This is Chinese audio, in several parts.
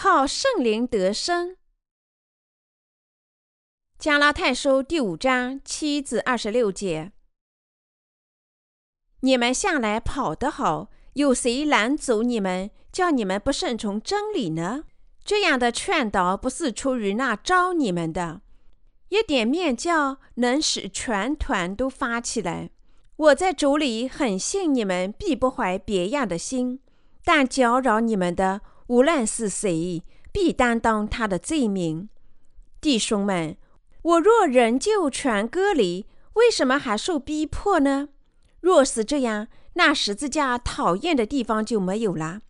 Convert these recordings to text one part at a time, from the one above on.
靠圣灵得生。加拉太书第五章七至二十六节：你们向来跑得好，有谁拦阻你们，叫你们不顺从真理呢？这样的劝导不是出于那招你们的。一点面教能使全团都发起来。我在主里很信你们，必不怀别样的心。但搅扰你们的，无论是谁，必担当他的罪名。弟兄们。我若仍旧全割离，为什么还受逼迫呢？若是这样，那十字架讨厌的地方就没有了，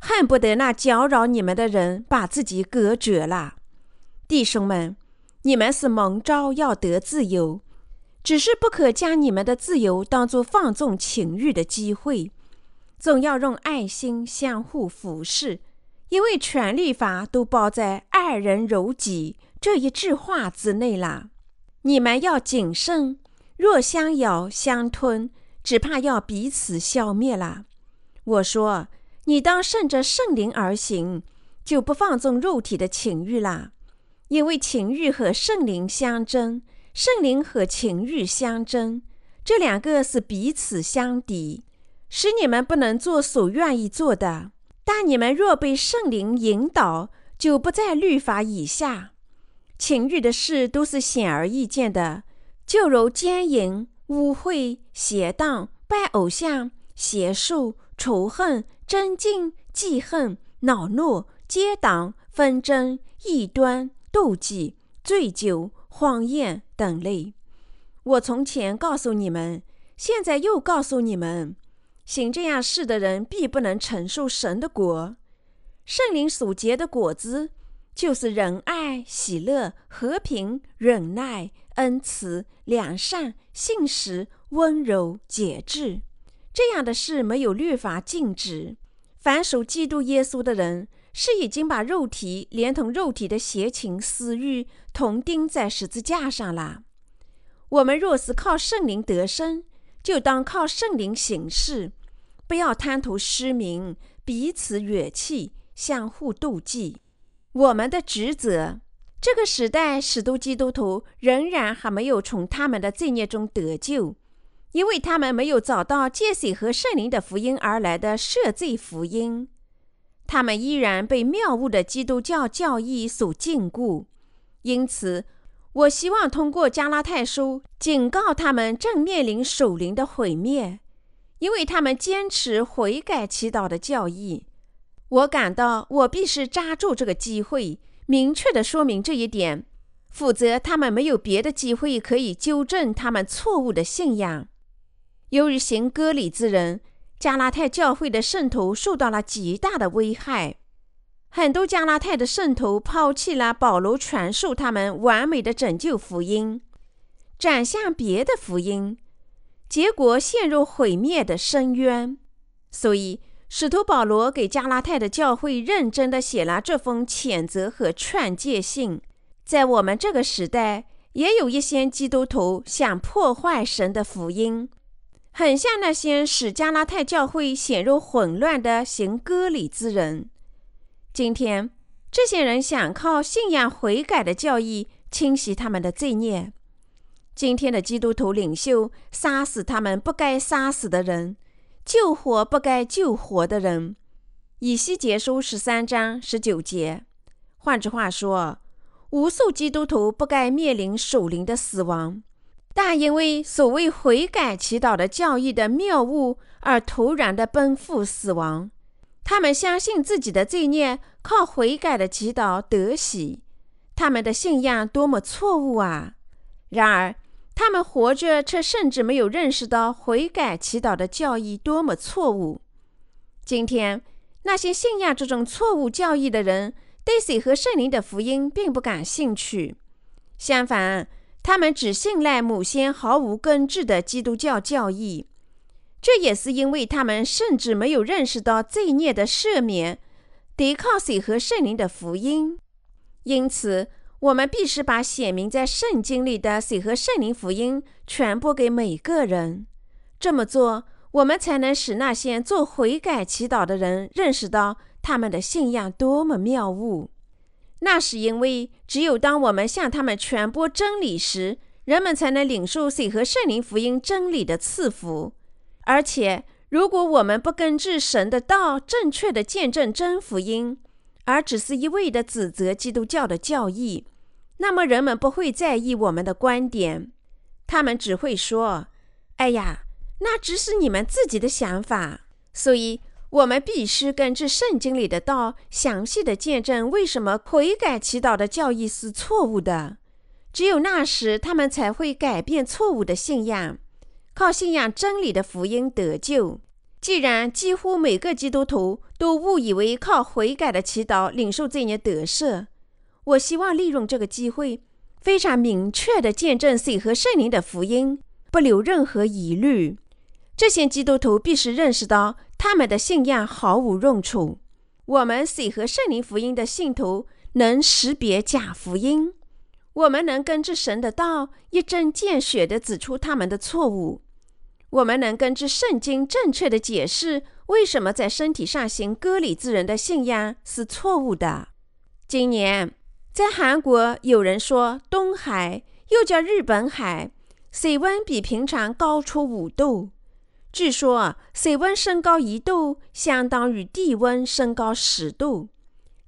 恨不得那搅扰你们的人把自己隔绝了。弟兄们，你们是蒙召要得自由，只是不可将你们的自由当作放纵情欲的机会，总要用爱心相互服侍，因为全律法都包在爱人如己。这一句话之内啦，你们要谨慎，若相咬相吞，只怕要彼此消灭了。我说，你当顺着圣灵而行，就不放纵肉体的情欲啦。因为情欲和圣灵相争，圣灵和情欲相争，这两个是彼此相敌，使你们不能做所愿意做的。但你们若被圣灵引导，就不在律法以下。情欲的事都是显而易见的，就如奸淫、污秽、邪荡、拜偶像、邪术、仇恨、争竞、记恨、恼怒、结党、纷争、异端、妒忌、醉酒、荒宴等类。我从前告诉你们，现在又告诉你们：行这样事的人，必不能承受神的国。圣灵所结的果子。就是仁爱、喜乐、和平、忍耐、恩慈、良善、信实、温柔、节制，这样的事没有律法禁止。凡属基督耶稣的人，是已经把肉体连同肉体的邪情私欲同钉在十字架上了。我们若是靠圣灵得生，就当靠圣灵行事，不要贪图失明，彼此远弃，相互妒忌。我们的职责，这个时代，许多基督徒仍然还没有从他们的罪孽中得救，因为他们没有找到借水和圣灵的福音而来的赦罪福音，他们依然被谬误的基督教教义所禁锢。因此，我希望通过加拉太书警告他们正面临属灵的毁灭，因为他们坚持悔改祈祷的教义。我感到我必须抓住这个机会，明确的说明这一点，否则他们没有别的机会可以纠正他们错误的信仰。由于行割礼之人，加拉太教会的圣徒受到了极大的危害。很多加拉太的圣徒抛弃了保罗传授他们完美的拯救福音，转向别的福音，结果陷入毁灭的深渊。所以。使徒保罗给加拉太的教会认真地写了这封谴责和劝诫信。在我们这个时代，也有一些基督徒想破坏神的福音，很像那些使加拉太教会陷入混乱的行割礼之人。今天，这些人想靠信仰悔改的教义清洗他们的罪孽。今天的基督徒领袖杀死他们不该杀死的人。救活不该救活的人，以西结书十三章十九节。换句话说，无数基督徒不该面临属灵的死亡，但因为所谓悔改祈祷的教义的谬误而突然的奔赴死亡。他们相信自己的罪孽靠悔改的祈祷得洗，他们的信仰多么错误啊！然而。他们活着，却甚至没有认识到悔改祈祷的教义多么错误。今天，那些信仰这种错误教义的人，对水和圣灵的福音并不感兴趣。相反，他们只信赖某些毫无根治的基督教教义。这也是因为他们甚至没有认识到罪孽的赦免抵抗水和圣灵的福音。因此。我们必须把写明在圣经里的水和圣灵福音传播给每个人。这么做，我们才能使那些做悔改祈祷的人认识到，他们的信仰多么谬误。那是因为只有当我们向他们传播真理时，人们才能领受水和圣灵福音真理的赐福。而且，如果我们不根据神的道正确的见证真福音，而只是一味的指责基督教的教义，那么人们不会在意我们的观点，他们只会说：“哎呀，那只是你们自己的想法。”所以。我们必须根据圣经里的道，详细的见证为什么悔改祈祷的教义是错误的。只有那时，他们才会改变错误的信仰，靠信仰真理的福音得救。既然几乎每个基督徒都误以为靠悔改的祈祷领受这些得赦，我希望利用这个机会，非常明确地见证水和圣灵的福音，不留任何疑虑。这些基督徒必须认识到。他们的信仰毫无用处。我们水和圣灵福音的信徒能识别假福音，我们能根据神的道一针见血地指出他们的错误。我们能根据圣经正确地解释为什么在身体上行割礼之人的信仰是错误的。今年在韩国，有人说东海又叫日本海，水温比平常高出五度。据说水温升高一度，相当于地温升高十度。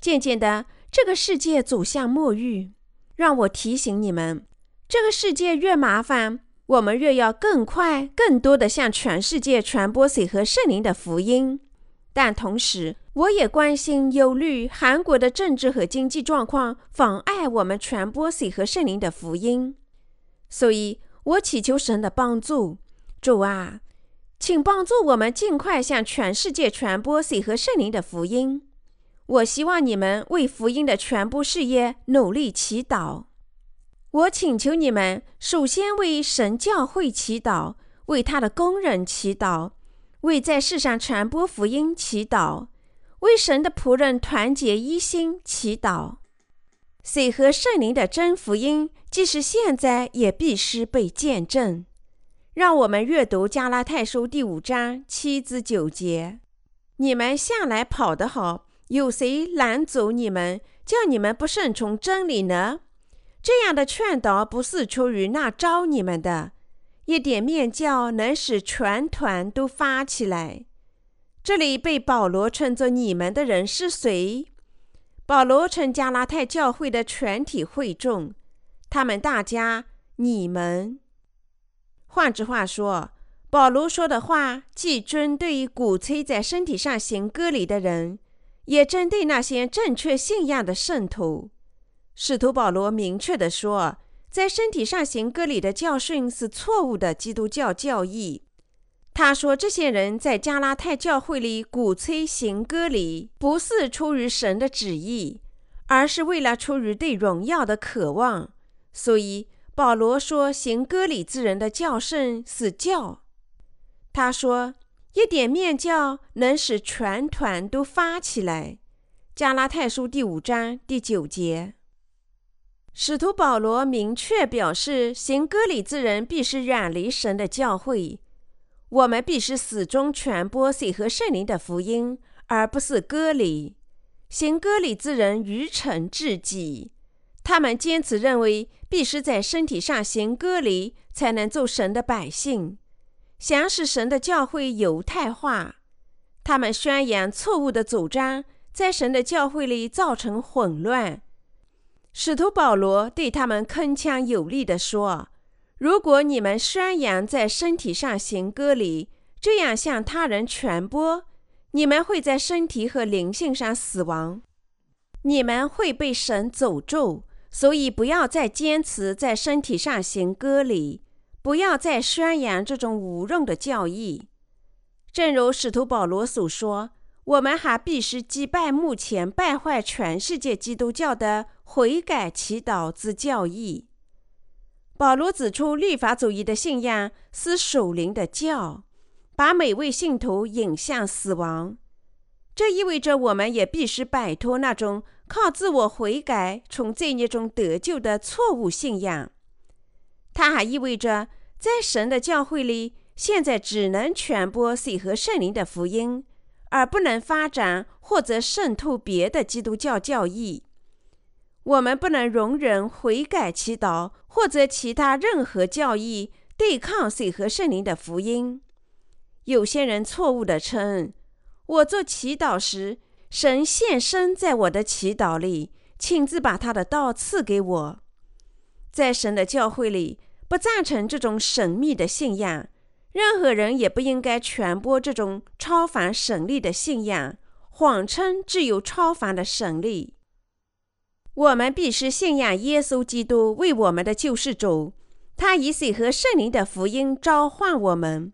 渐渐的，这个世界走向末日。让我提醒你们，这个世界越麻烦，我们越要更快、更多的向全世界传播水和圣灵的福音。但同时，我也关心、忧虑韩国的政治和经济状况，妨碍我们传播水和圣灵的福音。所以我祈求神的帮助，主啊。请帮助我们尽快向全世界传播水和圣灵的福音。我希望你们为福音的传播事业努力祈祷。我请求你们首先为神教会祈祷，为他的工人祈祷，为在世上传播福音祈祷，为神的仆人团结一心祈祷。水和圣灵的真福音，即使现在也必须被见证。让我们阅读加拉太书第五章七至九节。你们向来跑得好，有谁拦阻你们，叫你们不顺从真理呢？这样的劝导不是出于那招你们的。一点面教能使全团都发起来。这里被保罗称作你们的人是谁？保罗称加拉太教会的全体会众，他们大家，你们。换句话说，保罗说的话既针对鼓吹在身体上行割礼的人，也针对那些正确信仰的圣徒。使徒保罗明确地说，在身体上行割礼的教训是错误的基督教教义。他说，这些人在加拉太教会里鼓吹行割礼，不是出于神的旨意，而是为了出于对荣耀的渴望。所以。保罗说：“行割礼之人的教训是教。”他说：“一点面教能使全团都发起来。”加拉太书第五章第九节。使徒保罗明确表示，行割礼之人必须远离神的教会。我们必须始终传播水和圣灵的福音，而不是割礼。行割礼之人愚蠢至极。他们坚持认为，必须在身体上行割礼，才能做神的百姓，想使神的教会犹太化。他们宣扬错误的主张，在神的教会里造成混乱。使徒保罗对他们铿锵有力地说：“如果你们宣扬在身体上行割礼，这样向他人传播，你们会在身体和灵性上死亡，你们会被神诅咒。”所以，不要再坚持在身体上行割礼，不要再宣扬这种无用的教义。正如使徒保罗所说，我们还必须击败目前败坏全世界基督教的悔改祈祷之教义。保罗指出，律法主义的信仰是属灵的教，把每位信徒引向死亡。这意味着，我们也必须摆脱那种。靠自我悔改从罪孽中得救的错误信仰，它还意味着在神的教会里，现在只能传播水和圣灵的福音，而不能发展或者渗透别的基督教教义。我们不能容忍悔改祈祷或者其他任何教义对抗水和圣灵的福音。有些人错误地称，我做祈祷时，神现身在我的祈祷里，亲自把他的道赐给我。在神的教会里，不赞成这种神秘的信仰。任何人也不应该传播这种超凡神力的信仰，谎称只有超凡的神力。我们必须信仰耶稣基督为我们的救世主，他以水和圣灵的福音召唤我们。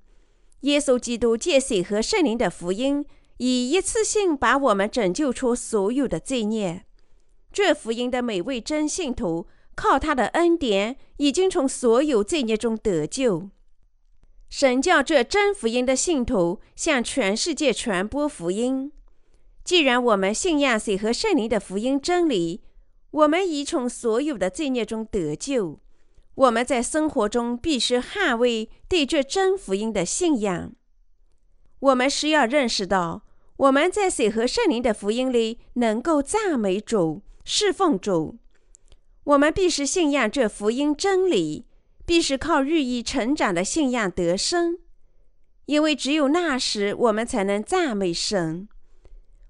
耶稣基督借水和圣灵的福音，以一次性把我们拯救出所有的罪孽。这福音的每位真信徒，靠他的恩典，已经从所有罪孽中得救。神叫这真福音的信徒向全世界传播福音。既然我们信仰水和圣灵的福音真理，我们已从所有的罪孽中得救。我们在生活中必须捍卫对这真福音的信仰。我们需要认识到，我们在水和圣灵的福音里能够赞美主、侍奉主。我们必须信仰这福音真理。必是靠日益成长的信仰得生，因为只有那时，我们才能赞美神。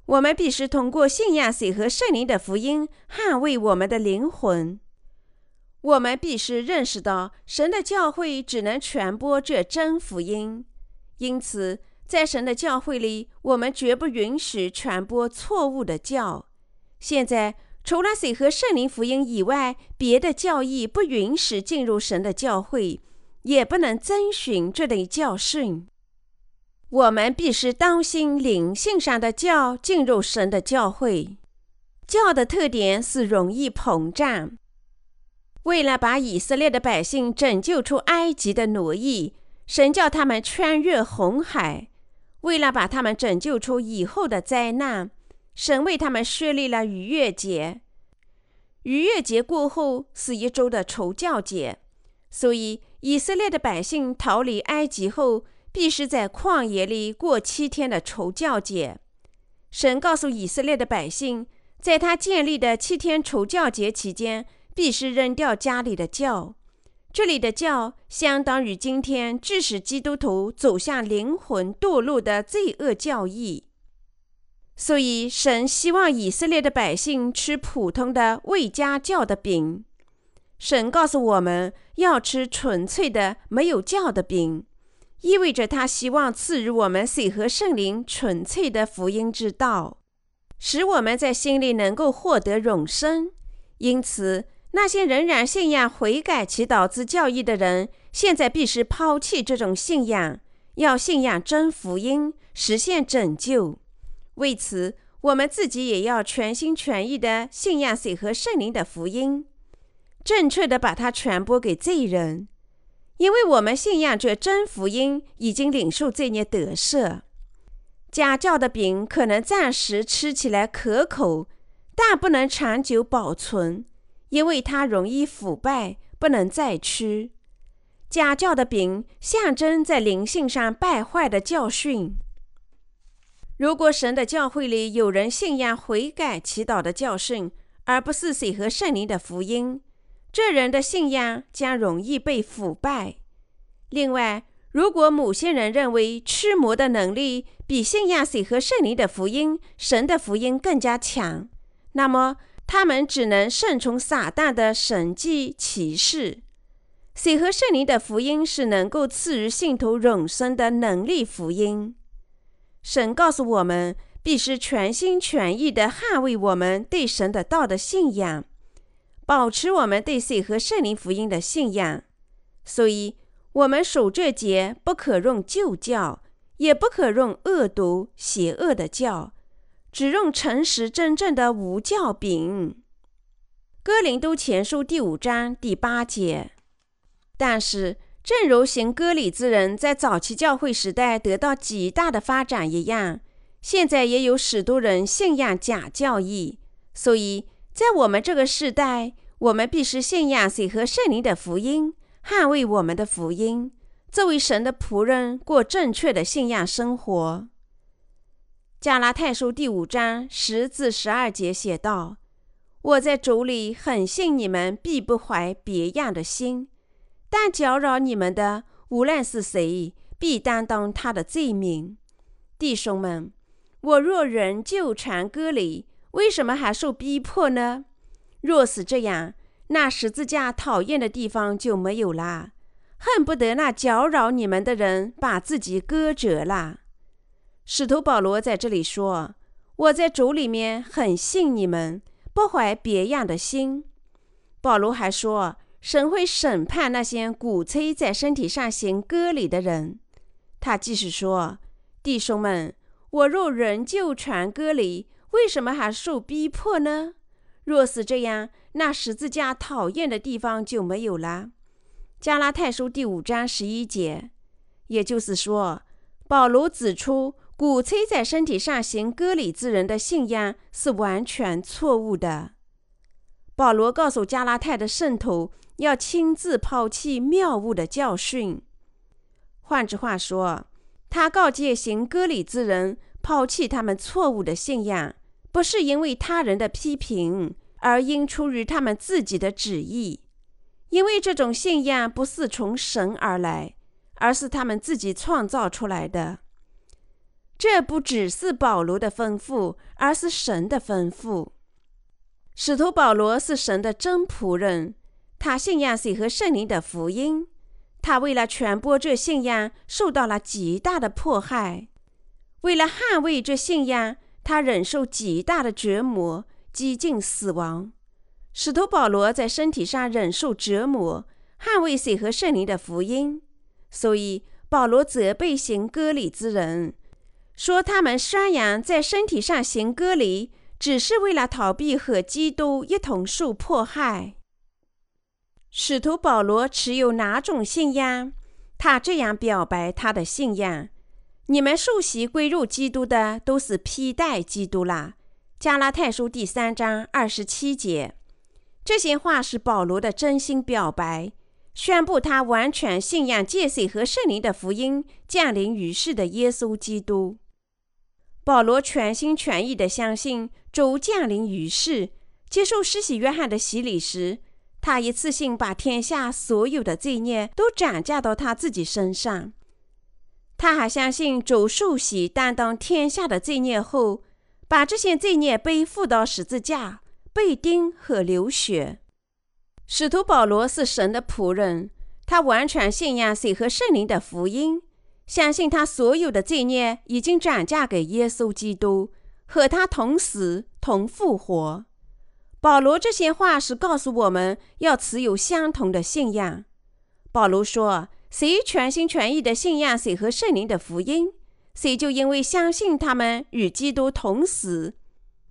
我们必须通过信仰水和圣灵的福音，捍卫我们的灵魂。我们必须认识到，神的教会只能传播这真福音，因此，在神的教会里，我们绝不允许传播错误的教。现在。除了水和圣灵福音以外，别的教义不允许进入神的教会，也不能遵循这类教训。我们必须当心灵性上的教进入神的教会。教的特点是容易膨胀。为了把以色列的百姓拯救出埃及的奴役，神叫他们穿越红海；为了把他们拯救出以后的灾难。神为他们设立了逾越节，逾越节过后是一周的除教节，所以以色列的百姓逃离埃及后，必须在旷野里过七天的除教节。神告诉以色列的百姓，在他建立的七天除教节期间，必须扔掉家里的教。这里的教相当于今天致使基督徒走向灵魂堕落的罪恶教义。所以，神希望以色列的百姓吃普通的未加酵的饼。神告诉我们要吃纯粹的没有酵的饼，意味着他希望赐予我们水和圣灵纯粹的福音之道，使我们在心里能够获得永生。因此，那些仍然信仰悔改祈祷之教义的人，现在必须抛弃这种信仰，要信仰真福音，实现拯救。为此，我们自己也要全心全意地信仰水和圣灵的福音，正确地把它传播给罪人，因为我们信仰这真福音，已经领受罪孽得赦。家教的饼可能暂时吃起来可口，但不能长久保存，因为它容易腐败，不能再吃。家教的饼象征在灵性上败坏的教训。如果神的教会里有人信仰悔改祈祷的教训，而不是水和圣灵的福音，这人的信仰将容易被腐败。另外，如果某些人认为驱魔的能力比信仰水和圣灵的福音、神的福音更加强，那么他们只能顺从撒旦的神迹奇事。水和圣灵的福音是能够赐予信徒永生的能力福音。神告诉我们，必须全心全意地捍卫我们对神的道的信仰，保持我们对水和圣灵福音的信仰。所以，我们守这节不可用旧教，也不可用恶毒邪恶的教，只用诚实真正的无教饼。哥林都前书第五章第八节。但是。正如行割礼之人在早期教会时代得到极大的发展一样，现在也有许多人信仰假教义。所以在我们这个时代，我们必须信仰水和圣灵的福音，捍卫我们的福音，作为神的仆人过正确的信仰生活。加拉太书第五章十至十二节写道：“我在主里很信你们，必不怀别样的心。但搅扰你们的，无论是谁，必担当他的罪名。弟兄们，我若仍旧传歌礼，为什么还受逼迫呢？若是这样，那十字架讨厌的地方就没有啦。恨不得那搅扰你们的人把自己割折了。”使徒保罗在这里说：“我在主里面很信你们，不怀别样的心。”保罗还说：“神会审判那些鼓吹在身体上行割礼的人。”他继续说：“弟兄们，我若仍旧传割礼，为什么还受逼迫呢？若是这样，那十字架讨厌的地方就没有了。”加拉太书第五章十一节，也就是说，保罗指出。鼓吹在身体上行割礼之人的信仰是完全错误的。保罗告诉加拉太的圣徒，要亲自抛弃谬误的教训。换句话说，他告诫行割礼之人抛弃他们错误的信仰，不是因为他人的批评，而应出于他们自己的旨意，因为这种信仰不是从神而来，而是他们自己创造出来的。这不只是保罗的吩咐，而是神的吩咐。使徒保罗是神的真仆人，他信仰水和圣灵的福音。他为了传播这信仰，受到了极大的迫害。为了捍卫这信仰，他忍受极大的折磨，几近死亡。使徒保罗在身体上忍受折磨，捍卫水和圣灵的福音。所以保罗责备行割礼之人。说他们宣扬在身体上行割礼，只是为了逃避和基督一同受迫害。使徒保罗持有哪种信仰？他这样表白他的信仰：你们受洗归入基督的，都是披戴基督啦。加拉太书第三章二十七节。这些话是保罗的真心表白，宣布他完全信仰借水和圣灵的福音降临于世的耶稣基督。保罗全心全意地相信主降临于世，接受施洗约翰的洗礼时，他一次性把天下所有的罪孽都转嫁到他自己身上。他还相信主受洗担当天下的罪孽后，把这些罪孽背负到十字架，被钉和流血。使徒保罗是神的仆人，他完全信仰水和圣灵的福音。相信他所有的罪孽已经转嫁给耶稣基督，和他同死同复活。保罗这些话是告诉我们要持有相同的信仰。保罗说：“谁全心全意的信仰谁和圣灵的福音，谁就因为相信他们与基督同死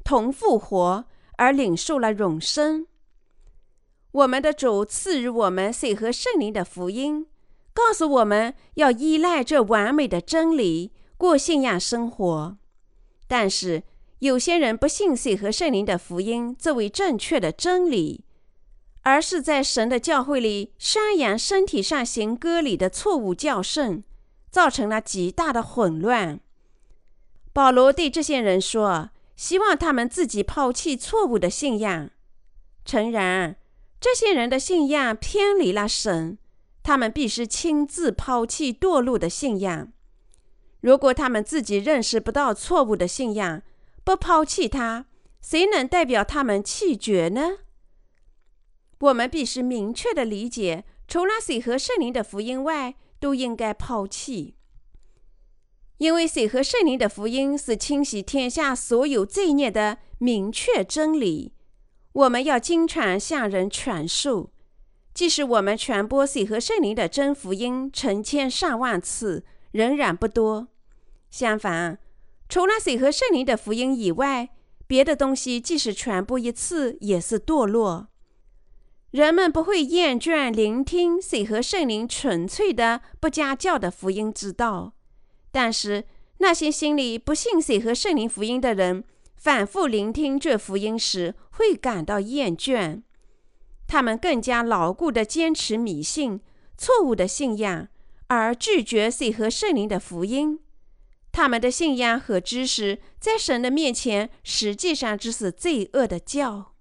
同复活而领受了永生。”我们的主赐予我们谁和圣灵的福音。告诉我们要依赖这完美的真理过信仰生活，但是有些人不信水和圣灵的福音作为正确的真理，而是在神的教会里宣扬身体上行割礼的错误教训，造成了极大的混乱。保罗对这些人说：“希望他们自己抛弃错误的信仰。诚然，这些人的信仰偏离了神。”他们必须亲自抛弃堕落的信仰。如果他们自己认识不到错误的信仰，不抛弃它，谁能代表他们弃绝呢？我们必须明确的理解，除了水和圣灵的福音外，都应该抛弃。因为水和圣灵的福音是清洗天下所有罪孽的明确真理，我们要经常向人传授。即使我们传播水和圣灵的真福音成千上万次，仍然不多。相反，除了水和圣灵的福音以外，别的东西即使传播一次也是堕落。人们不会厌倦聆听水和圣灵纯粹的不加教的福音之道，但是那些心里不信水和圣灵福音的人，反复聆听这福音时会感到厌倦。他们更加牢固地坚持迷信、错误的信仰，而拒绝水和圣灵的福音。他们的信仰和知识在神的面前实际上只是罪恶的教。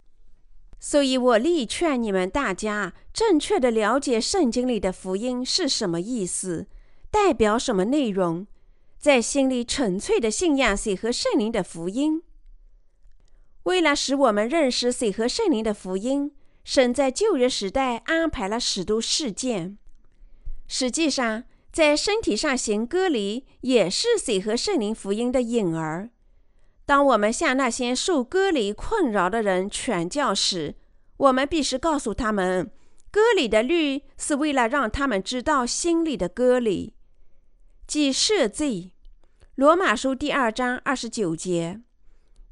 所以我力劝你们大家正确的了解圣经里的福音是什么意思，代表什么内容，在心里纯粹的信仰谁和圣灵的福音。为了使我们认识谁和圣灵的福音，神在旧约时代安排了许多事件。实际上，在身体上行割礼也是谁和圣灵福音的影儿。当我们向那些受割礼困扰的人传教时，我们必须告诉他们，割礼的律是为了让他们知道心里的割礼，即赦罪。罗马书第二章二十九节。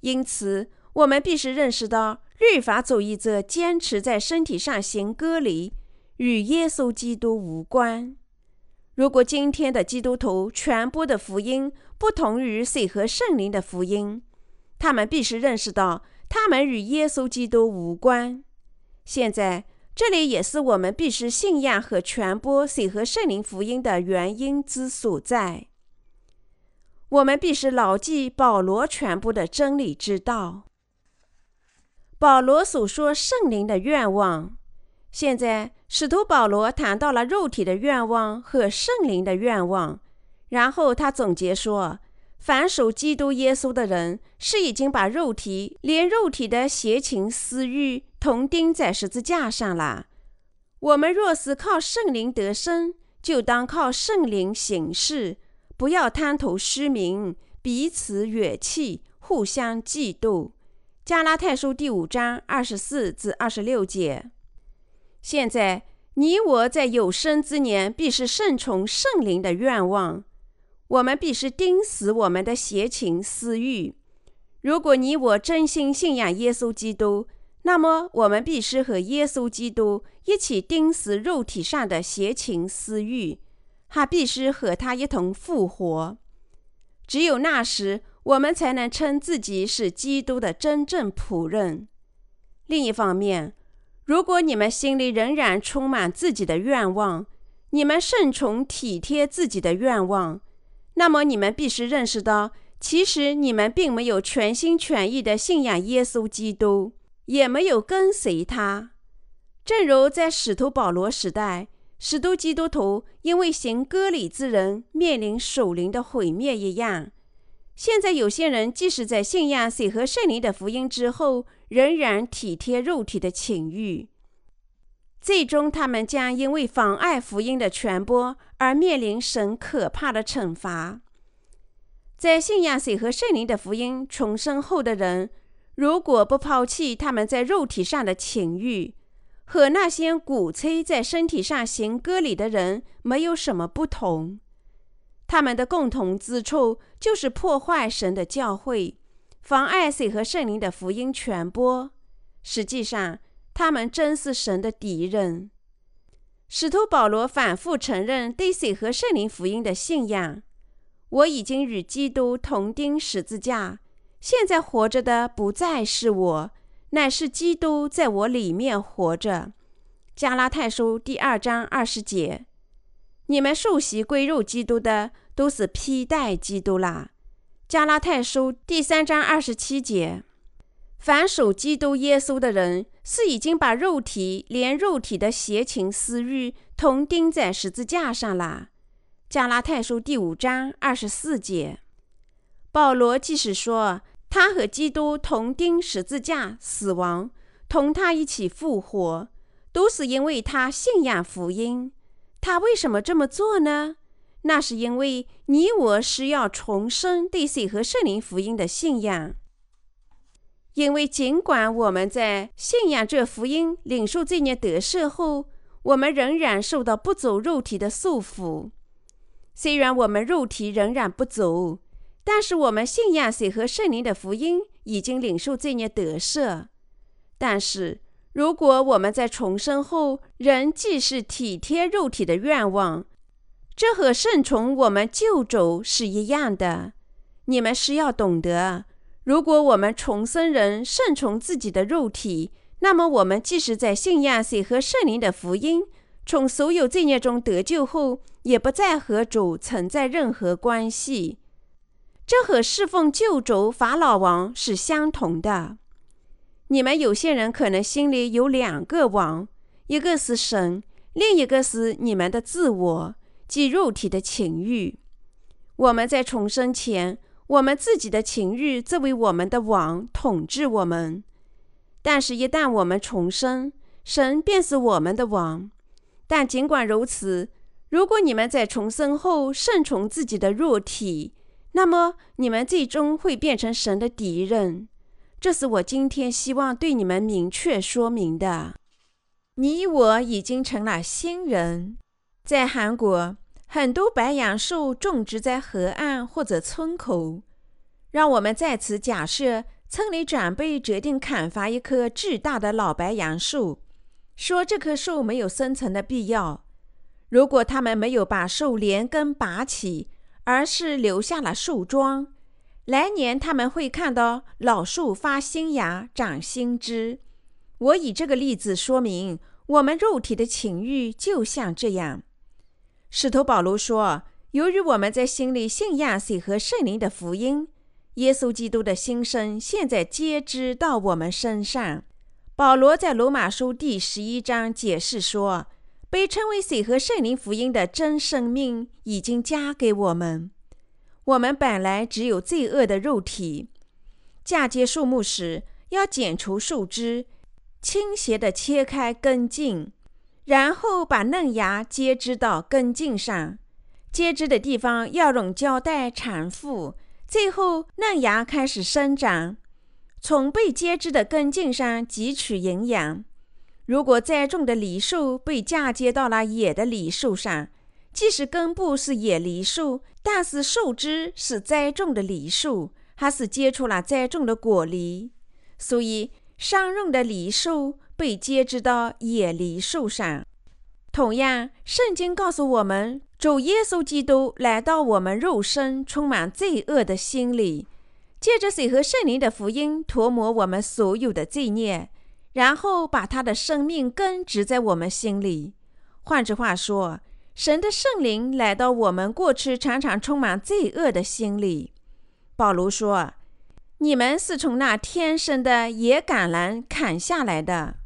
因此，我们必须认识到，律法主义者坚持在身体上行割礼，与耶稣基督无关。如果今天的基督徒传播的福音不同于水和圣灵的福音，他们必须认识到，他们与耶稣基督无关。现在，这里也是我们必须信仰和传播水和圣灵福音的原因之所在。我们必须牢记保罗传播的真理之道。保罗所说圣灵的愿望，现在使徒保罗谈到了肉体的愿望和圣灵的愿望，然后他总结说：凡属基督耶稣的人，是已经把肉体连肉体的邪情私欲同钉在十字架上了。我们若是靠圣灵得生，就当靠圣灵行事，不要贪图虚名，彼此远弃，互相嫉妒。加拉太书第五章二十四至二十六节。现在你我在有生之年，必是顺从圣灵的愿望。我们必须钉死我们的邪情私欲。如果你我真心信仰耶稣基督，那么我们必须和耶稣基督一起钉死肉体上的邪情私欲，还必须和他一同复活。只有那时。我们才能称自己是基督的真正仆人。另一方面，如果你们心里仍然充满自己的愿望，你们顺从体贴自己的愿望，那么你们必须认识到，其实你们并没有全心全意的信仰耶稣基督，也没有跟随他。正如在使徒保罗时代，使徒基督徒因为行割礼之人面临属灵的毁灭一样。现在有些人即使在信仰水和圣灵的福音之后，仍然体贴肉体的情欲，最终他们将因为妨碍福音的传播而面临神可怕的惩罚。在信仰水和圣灵的福音重生后的人，如果不抛弃他们在肉体上的情欲，和那些鼓吹在身体上行割礼的人没有什么不同。他们的共同之处就是破坏神的教会，妨碍水和圣灵的福音传播。实际上，他们真是神的敌人。使徒保罗反复承认对水和圣灵福音的信仰。我已经与基督同钉十字架，现在活着的不再是我，乃是基督在我里面活着。加拉太书第二章二十节。你们受洗归入基督的。都是披戴基督啦。加拉太书第三章二十七节：凡属基督耶稣的人，是已经把肉体连肉体的邪情私欲同钉在十字架上了。加拉太书第五章二十四节：保罗即使说他和基督同钉十字架死亡，同他一起复活，都是因为他信仰福音。他为什么这么做呢？那是因为你我是要重生对水和圣灵福音的信仰。因为尽管我们在信仰这福音、领受这孽得赦后，我们仍然受到不走肉体的束缚。虽然我们肉体仍然不走，但是我们信仰水和圣灵的福音，已经领受这孽得赦。但是如果我们在重生后仍既是体贴肉体的愿望，这和顺从我们旧主是一样的。你们是要懂得，如果我们重生人顺从自己的肉体，那么我们即使在信仰谁和圣灵的福音，从所有罪孽中得救后，也不再和主存在任何关系。这和侍奉旧主法老王是相同的。你们有些人可能心里有两个王，一个是神，另一个是你们的自我，即肉体的情欲。我们在重生前，我们自己的情欲作为我们的王统治我们；但是，一旦我们重生，神便是我们的王。但尽管如此，如果你们在重生后顺从自己的肉体，那么你们最终会变成神的敌人。这是我今天希望对你们明确说明的。你我已经成了新人。在韩国，很多白杨树种植在河岸或者村口。让我们在此假设，村里长辈决定砍伐一棵巨大的老白杨树。说这棵树没有生存的必要。如果他们没有把树连根拔起，而是留下了树桩，来年他们会看到老树发新芽、长新枝。我以这个例子说明，我们肉体的情欲就像这样。使徒保罗说：“由于我们在心里信仰水和圣灵的福音，耶稣基督的新生现在接知到我们身上。”保罗在罗马书第十一章解释说：“被称为水和圣灵福音的真生命已经加给我们。我们本来只有罪恶的肉体。嫁接树木时，要剪除树枝，倾斜地切开根茎，然后把嫩芽接枝到根茎上。接枝的地方要用胶带缠缚，最后嫩芽开始生长。”从被接枝的根茎上汲取营养。如果栽种的梨树被嫁接到了野的梨树上，即使根部是野梨树，但是树枝是栽种的梨树，还是结出了栽种的果梨。所以，商用的梨树被接枝到野梨树上。同样，圣经告诉我们，主耶稣基督来到我们肉身充满罪恶的心里。借着水和圣灵的福音，涂抹我们所有的罪孽，然后把他的生命根植在我们心里。换句话说，神的圣灵来到我们过去常常充满罪恶的心里。保罗说：“你们是从那天生的野橄榄砍下来的，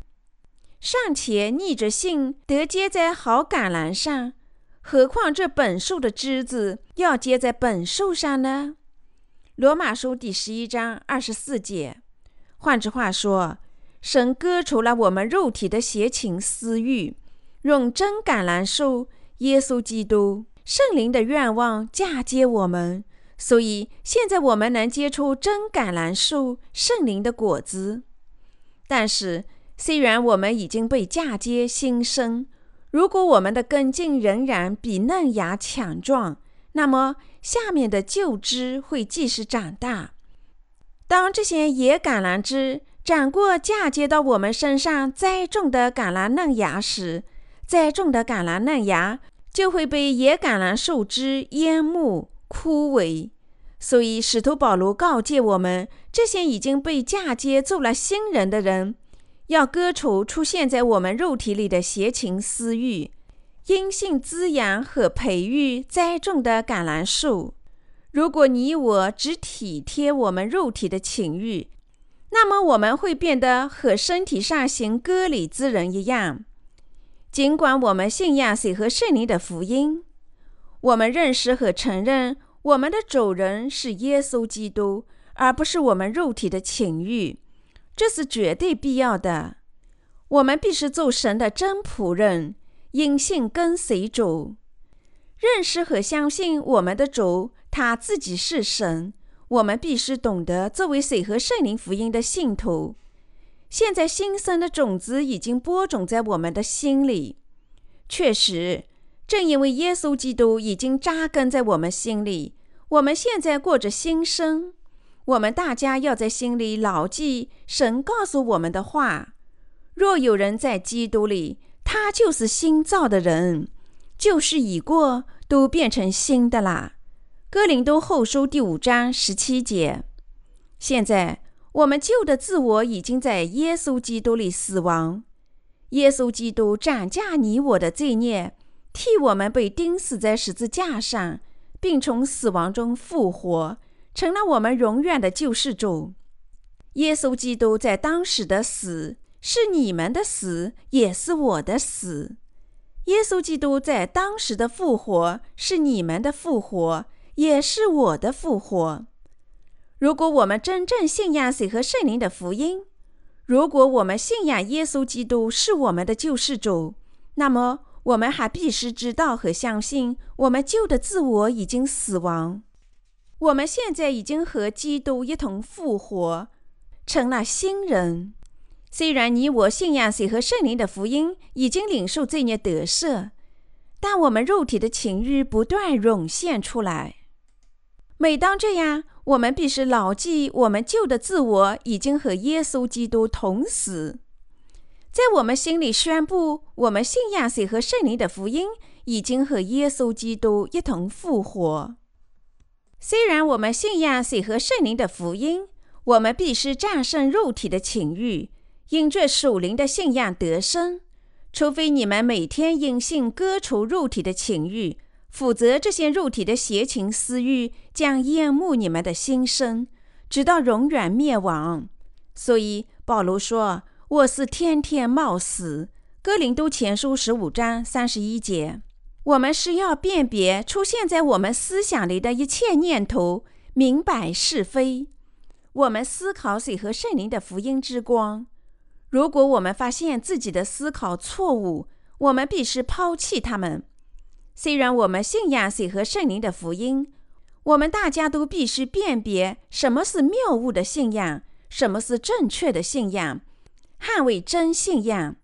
尚且逆着性得接在好橄榄上，何况这本树的枝子要接在本树上呢？”罗马书第十一章二十四节，换句话说，神割除了我们肉体的邪情私欲，用真橄榄树耶稣基督圣灵的愿望嫁接我们，所以现在我们能结出真橄榄树圣灵的果子。但是，虽然我们已经被嫁接新生，如果我们的根茎仍然比嫩芽强壮，那么。下面的旧枝会继续长大。当这些野橄榄枝长过嫁接到我们身上栽种的橄榄嫩芽时，栽种的橄榄嫩芽就会被野橄榄树枝淹没枯萎。所以，使徒保罗告诫我们：这些已经被嫁接做了新人的人，要割除出现在我们肉体里的邪情私欲。因性滋养和培育栽种的橄榄树。如果你我只体贴我们肉体的情欲，那么我们会变得和身体上行割礼之人一样。尽管我们信仰谁和圣灵的福音，我们认识和承认我们的主人是耶稣基督，而不是我们肉体的情欲，这是绝对必要的。我们必须做神的真仆人。因信跟随主，认识和相信我们的主，他自己是神。我们必须懂得作为水和圣灵福音的信徒。现在新生的种子已经播种在我们的心里。确实，正因为耶稣基督已经扎根在我们心里，我们现在过着新生。我们大家要在心里牢记神告诉我们的话：若有人在基督里。他就是新造的人，旧事已过，都变成新的啦。哥林多后书第五章十七节。现在我们旧的自我已经在耶稣基督里死亡，耶稣基督斩价你我的罪孽，替我们被钉死在十字架上，并从死亡中复活，成了我们永远的救世主。耶稣基督在当时的死，是你们的死，也是我的死。耶稣基督在当时的复活，是你们的复活，也是我的复活。如果我们真正信仰水和圣灵的福音，如果我们信仰耶稣基督是我们的救世主，那么我们还必须知道和相信，我们旧的自我已经死亡，我们现在已经和基督一同复活，成了新人。虽然你我信仰水和圣灵的福音，已经领受罪孽得赦，但我们肉体的情欲不断涌现出来。每当这样，我们必须牢记，我们旧的自我已经和耶稣基督同死。在我们心里宣布，我们信仰水和圣灵的福音，已经和耶稣基督一同复活。虽然我们信仰水和圣灵的福音，我们必须战胜肉体的情欲。因这属灵的信仰得生，除非你们每天隐性割除肉体的情欲，否则这些肉体的邪情私欲将淹没你们的心声，直到永远灭亡。所以保罗说：“我是天天冒死。”哥林都前书十五章三十一节。我们是要辨别出现在我们思想里的一切念头，明白是非。我们思考水和圣灵的福音之光。如果我们发现自己的思考错误，我们必须抛弃他们。虽然我们信仰水和圣灵的福音，我们大家都必须辨别什么是谬误的信仰，什么是正确的信仰，捍卫真信仰。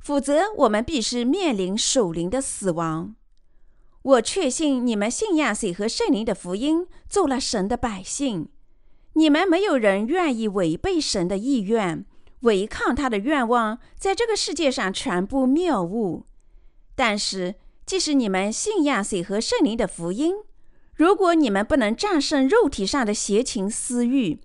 否则，我们必须面临属灵的死亡。我确信你们信仰水和圣灵的福音，做了神的百姓。你们没有人愿意违背神的意愿。违抗他的愿望，在这个世界上传播谬误。但是，即使你们信仰水和圣灵的福音，如果你们不能战胜肉体上的邪情私欲，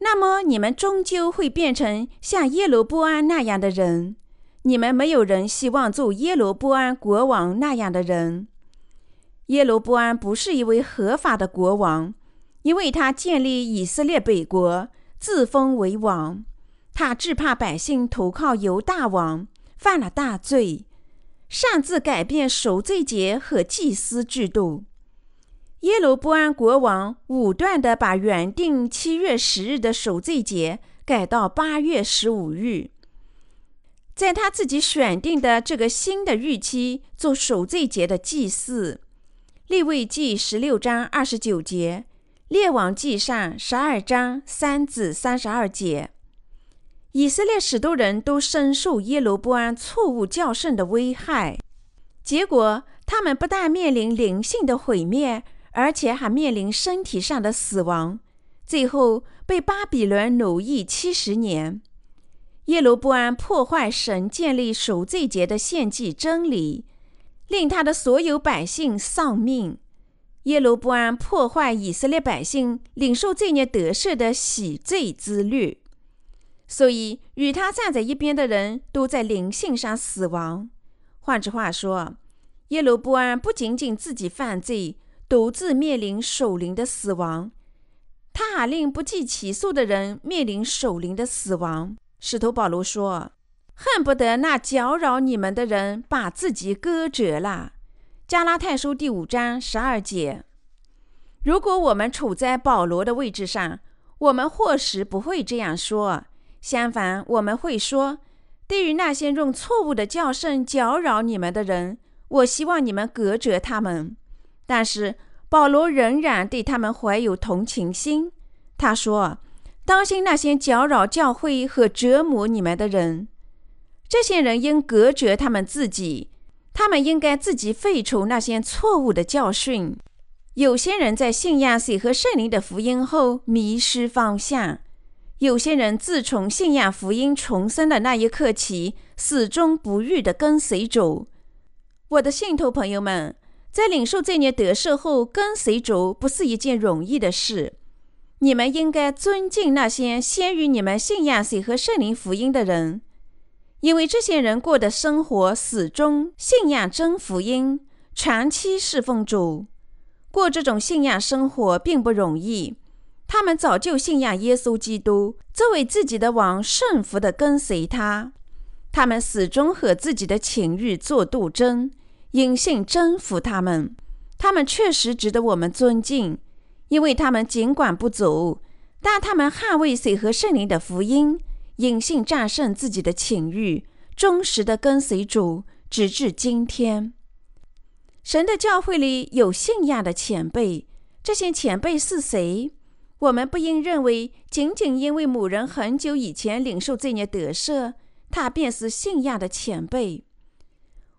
那么你们终究会变成像耶罗波安那样的人。你们没有人希望做耶罗波安国王那样的人。耶罗波安不是一位合法的国王，因为他建立以色列北国，自封为王。他只怕百姓投靠犹大王，犯了大罪，擅自改变赎罪节和祭司制度。耶罗波安国王武断地把原定七月十日的赎罪节改到八月十五日，在他自己选定的这个新的日期做赎罪节的祭祀。立位记十六章二十九节，列王记上十二章三至三十二节。以色列许多人都深受耶罗波安错误教训的危害，结果他们不但面临灵性的毁灭，而且还面临身体上的死亡，最后被巴比伦奴役七十年。耶罗波安破坏神建立赎罪节的献祭真理，令他的所有百姓丧命。耶罗波安破坏以色列百姓领受罪孽得赦的洗罪之律。所以，与他站在一边的人都在灵性上死亡。换句话说，耶罗波安不仅仅自己犯罪，独自面临守灵的死亡，他还令不计其数的人面临守灵的死亡。使徒保罗说：“恨不得那搅扰你们的人把自己割折了。”加拉太书第五章十二节。如果我们处在保罗的位置上，我们或许不会这样说。相反，我们会说，对于那些用错误的教训搅扰你们的人，我希望你们隔绝他们。但是保罗仍然对他们怀有同情心。他说：“当心那些搅扰教会和折磨你们的人，这些人应隔绝他们自己，他们应该自己废除那些错误的教训。有些人在信仰水和圣灵的福音后迷失方向。”有些人自从信仰福音重生的那一刻起，始终不渝地跟随主。我的信徒朋友们，在领受这年得赦后，跟随主不是一件容易的事。你们应该尊敬那些先于你们信仰水和圣灵福音的人，因为这些人过的生活始终信仰真福音，长期侍奉主。过这种信仰生活并不容易。他们早就信仰耶稣基督作为自己的王，顺服的跟随他。他们始终和自己的情欲做斗争，隐性征服他们。他们确实值得我们尊敬，因为他们尽管不足，但他们捍卫水和圣灵的福音，隐性战胜自己的情欲，忠实的跟随主，直至今天。神的教会里有信仰的前辈，这些前辈是谁？我们不应认为仅仅因为某人很久以前领受罪孽得赦，他便是信仰的前辈。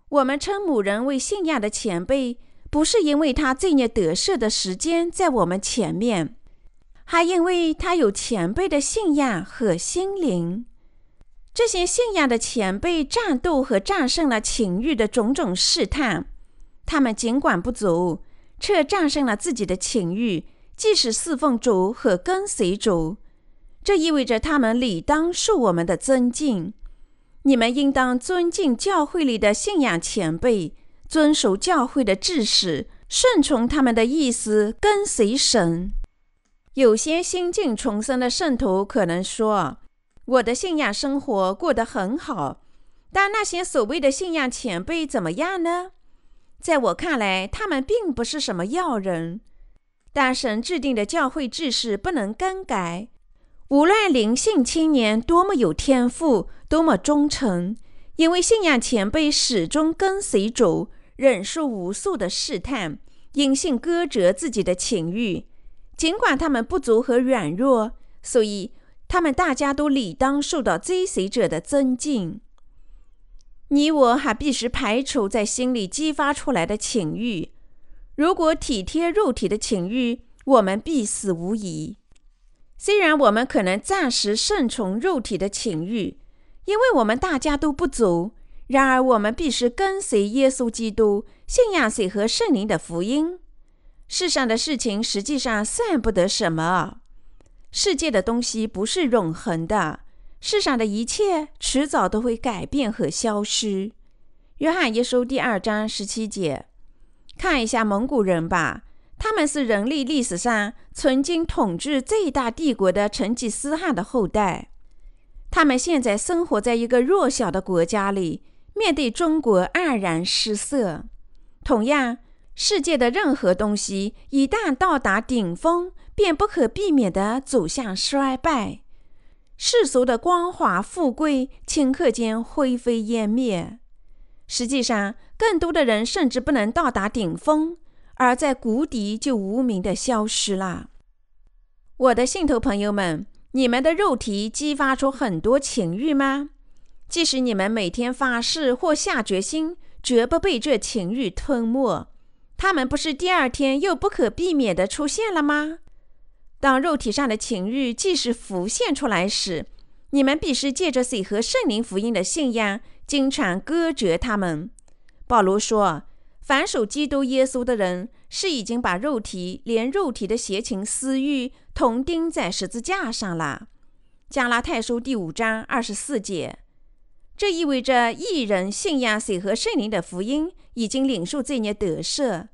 我们称某人为信仰的前辈，不是因为他罪孽得赦的时间在我们前面，还因为他有前辈的信仰和心灵。这些信仰的前辈战斗和战胜了情欲的种种试探。他们尽管不足，却战胜了自己的情欲，即使侍奉主和跟随主。这意味着他们理当受我们的尊敬。你们应当尊敬教会里的信仰前辈，遵守教会的制式，顺从他们的意思，跟随神。有些心境重生的圣徒可能说：“我的信仰生活过得很好。”但那些所谓的信仰前辈怎么样呢？在我看来，他们并不是什么要人。但神制定的教会制式不能更改。无论灵性青年多么有天赋，多么忠诚，因为信仰前辈始终跟随主，忍受无数的试探，隐性割折自己的情欲。尽管他们不足和软弱，所以他们大家都理当受到追随者的尊敬。你我还必须排除在心里激发出来的情欲。如果体贴肉体的情欲，我们必死无疑。虽然我们可能暂时顺从肉体的情欲，因为我们大家都不足，然而我们必须跟随耶稣基督，信仰水和圣灵的福音。世上的事情实际上算不得什么。世界的东西不是永恒的。世上的一切迟早都会改变和消失。约翰一书第二章十七节，看一下蒙古人吧，他们是人类历史上曾经统治最大帝国的成吉思汗的后代。他们现在生活在一个弱小的国家里，面对中国黯然失色。同样，世界的任何东西一旦到达顶峰，便不可避免地走向衰败。世俗的光华富贵，顷刻间灰飞烟灭。实际上，更多的人甚至不能到达顶峰，而在谷底就无名的消失了。我的信徒朋友们，你们的肉体激发出很多情欲吗？即使你们每天发誓或下决心，绝不被这情欲吞没，他们不是第二天又不可避免地出现了吗？当肉体上的情欲即使浮现出来时，你们必须借着水和圣灵福音的信仰，经常割绝他们。保罗说：“反属基督耶稣的人，是已经把肉体连肉体的邪情私欲同钉在十字架上了。”加拉太书第五章二十四节。这意味着一人信仰水和圣灵的福音，已经领受罪孽得赦，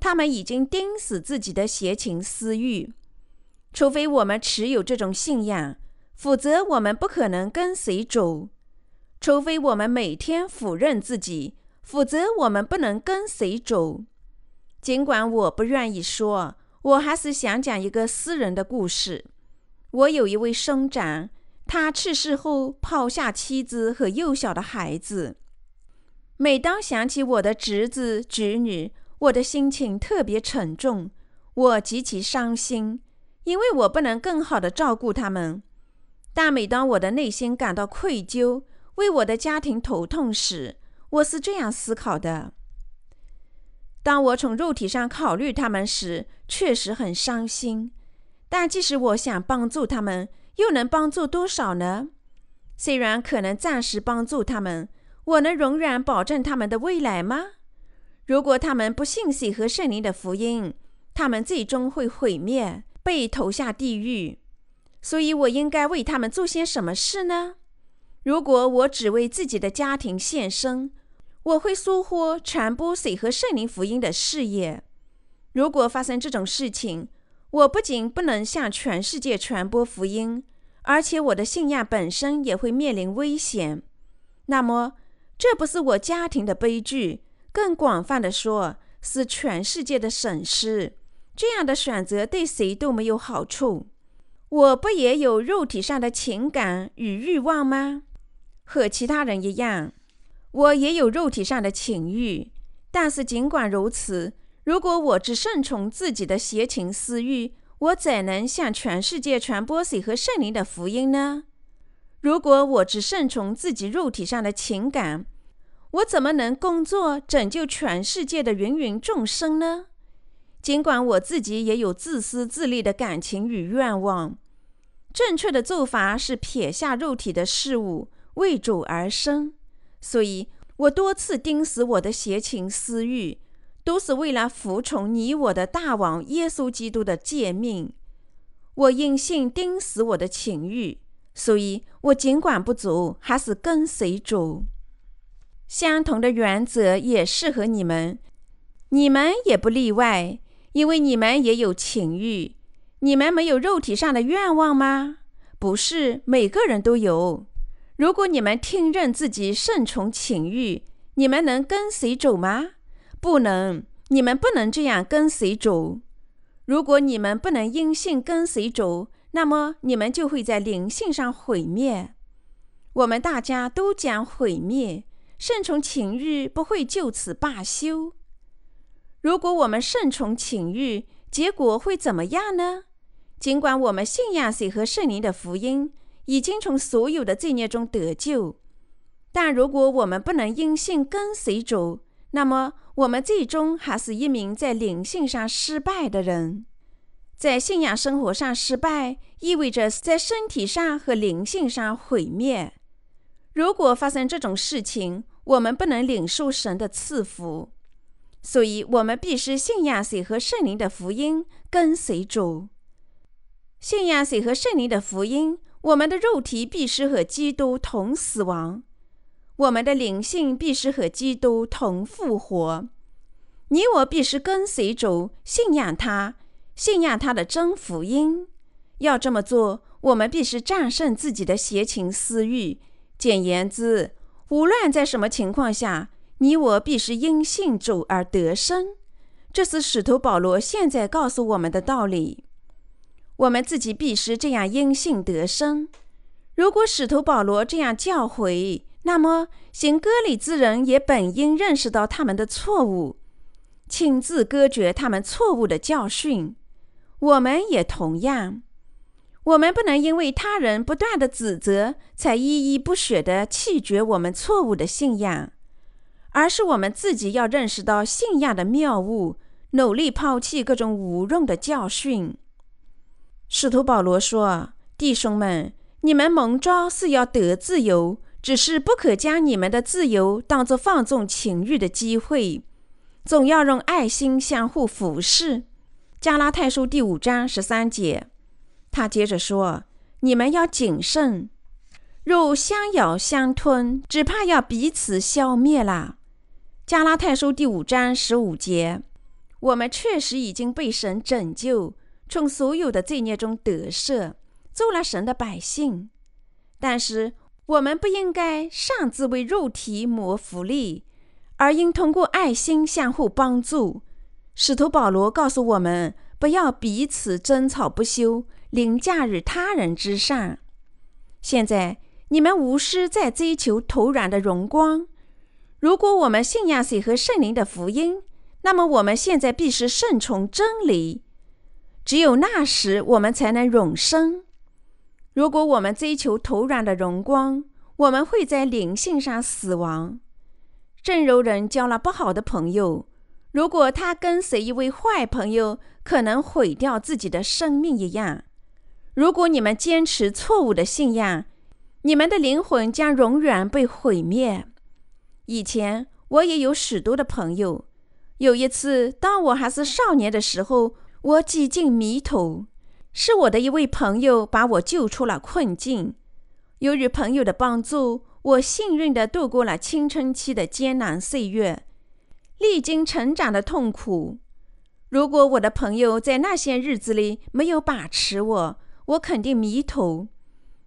他们已经钉死自己的邪情私欲。除非我们持有这种信仰，否则我们不可能跟随主；除非我们每天否认自己，否则我们不能跟随主。尽管我不愿意说，我还是想讲一个私人的故事。我有一位兄长，他去世后抛下妻子和幼小的孩子。每当想起我的侄子侄女，我的心情特别沉重，我极其伤心。因为我不能更好的照顾他们，但每当我的内心感到愧疚，为我的家庭头痛时，我是这样思考的：当我从肉体上考虑他们时，确实很伤心。但即使我想帮助他们，又能帮助多少呢？虽然可能暂时帮助他们，我能永远保证他们的未来吗？如果他们不信水和圣灵的福音，他们最终会毁灭。被投下地狱，所以我应该为他们做些什么事呢？如果我只为自己的家庭献身，我会疏忽传播水和圣灵福音的事业。如果发生这种事情，我不仅不能向全世界传播福音，而且我的信仰本身也会面临危险。那么，这不是我家庭的悲剧，更广泛的说，是全世界的损失。这样的选择对谁都没有好处。我不也有肉体上的情感与欲望吗？和其他人一样，我也有肉体上的情欲。但是尽管如此，如果我只顺从自己的邪情私欲，我怎能向全世界传播水和圣灵的福音呢？如果我只顺从自己肉体上的情感，我怎么能工作拯救全世界的芸芸众生呢？尽管我自己也有自私自利的感情与愿望。正确的做法是撇下肉体的事物，为主而生。所以我多次盯死我的邪情私欲，都是为了服从你我的大王耶稣基督的诫命。我因信钉死我的情欲，所以我尽管不足，还是跟随主。相同的原则也适合你们，你们也不例外，因为你们也有情欲。你们没有肉体上的愿望吗？不是，每个人都有。如果你们听任自己顺从情欲，你们能跟随主吗？不能，你们不能这样跟随主。如果你们不能因信跟随主，那么你们就会在灵性上毁灭。我们大家都将毁灭。顺从情欲不会就此罢休。如果我们顺从情欲，结果会怎么样呢？尽管我们信仰谁和圣灵的福音，已经从所有的罪孽中得救，但如果我们不能因信跟随主，那么我们最终还是一名在灵性上失败的人。在信仰生活上失败，意味着在身体上和灵性上毁灭。如果发生这种事情，我们不能领受神的赐福，所以我们必须信仰水和圣灵的福音，跟随主。信仰水和圣灵的福音，我们的肉体必须和基督同死亡，我们的灵性必须和基督同复活。你我必须跟随主，信仰他，信仰他的真福音。要这么做，我们必须战胜自己的邪情私欲。简言之，无论在什么情况下，你我必须因信主而得生。这是使徒保罗现在告诉我们的道理。我们自己必须这样因信得生。如果使徒保罗这样教诲，那么行割礼之人也本应认识到他们的错误，亲自割绝他们错误的教训。我们也同样，我们不能因为他人不断的指责，才依依不舍地弃绝我们错误的信仰，而是我们自己要认识到信仰的谬误，努力抛弃各种无用的教训。使徒保罗说：“弟兄们，你们蒙召是要得自由，只是不可将你们的自由当作放纵情欲的机会，总要用爱心相互服侍。”加拉太书第五章十三节。他接着说：“你们要谨慎，若相咬相吞，只怕要彼此消灭了。”加拉太书第五章十五节。我们确实已经被神拯救。从所有的罪孽中得赦，做了神的百姓。但是我们不应该擅自为肉体谋福利，而应通过爱心相互帮助。使徒保罗告诉我们，不要彼此争吵不休，凌驾于他人之上。现在你们无师在追求突然的荣光。如果我们信仰水和圣灵的福音，那么我们现在必须顺从真理。只有那时，我们才能永生。如果我们追求突然的荣光，我们会在灵性上死亡。正如人交了不好的朋友，如果他跟随一位坏朋友，可能毁掉自己的生命一样。如果你们坚持错误的信仰，你们的灵魂将永远被毁灭。以前我也有许多的朋友。有一次，当我还是少年的时候。我几近迷途，是我的一位朋友把我救出了困境。由于朋友的帮助，我幸运地度过了青春期的艰难岁月，历经成长的痛苦。如果我的朋友在那些日子里没有把持我，我肯定迷途。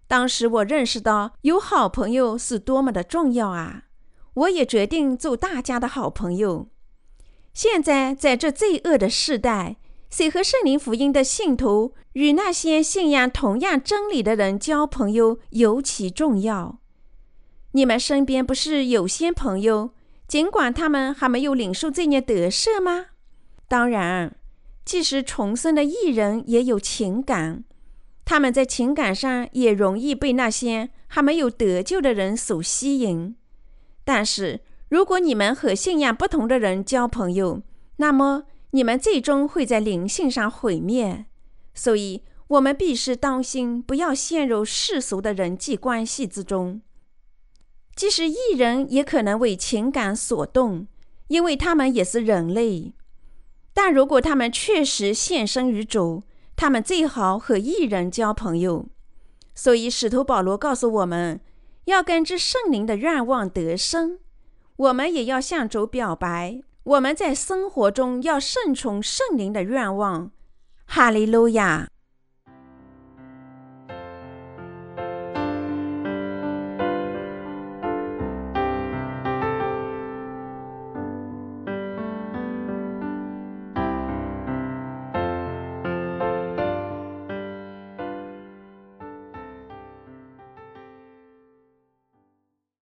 当时我认识到有好朋友是多么的重要啊！我也决定做大家的好朋友。现在在这罪恶的时代，谁和圣灵福音的信徒与那些信仰同样真理的人交朋友尤其重要。你们身边不是有些朋友，尽管他们还没有领受这些得赦吗？当然，即使重生的艺人也有情感。他们在情感上也容易被那些还没有得救的人所吸引，但是如果你们和信仰不同的人交朋友，那么你们最终会在灵性上毁灭。所以，我们必须当心，不要陷入世俗的人际关系之中。即使艺人也可能为情感所动，因为他们也是人类。但如果他们确实献身于主，他们最好和异人交朋友，所以使徒保罗告诉我们要根据圣灵的愿望得生。我们也要向主表白，我们在生活中要顺从圣灵的愿望。哈利路亚。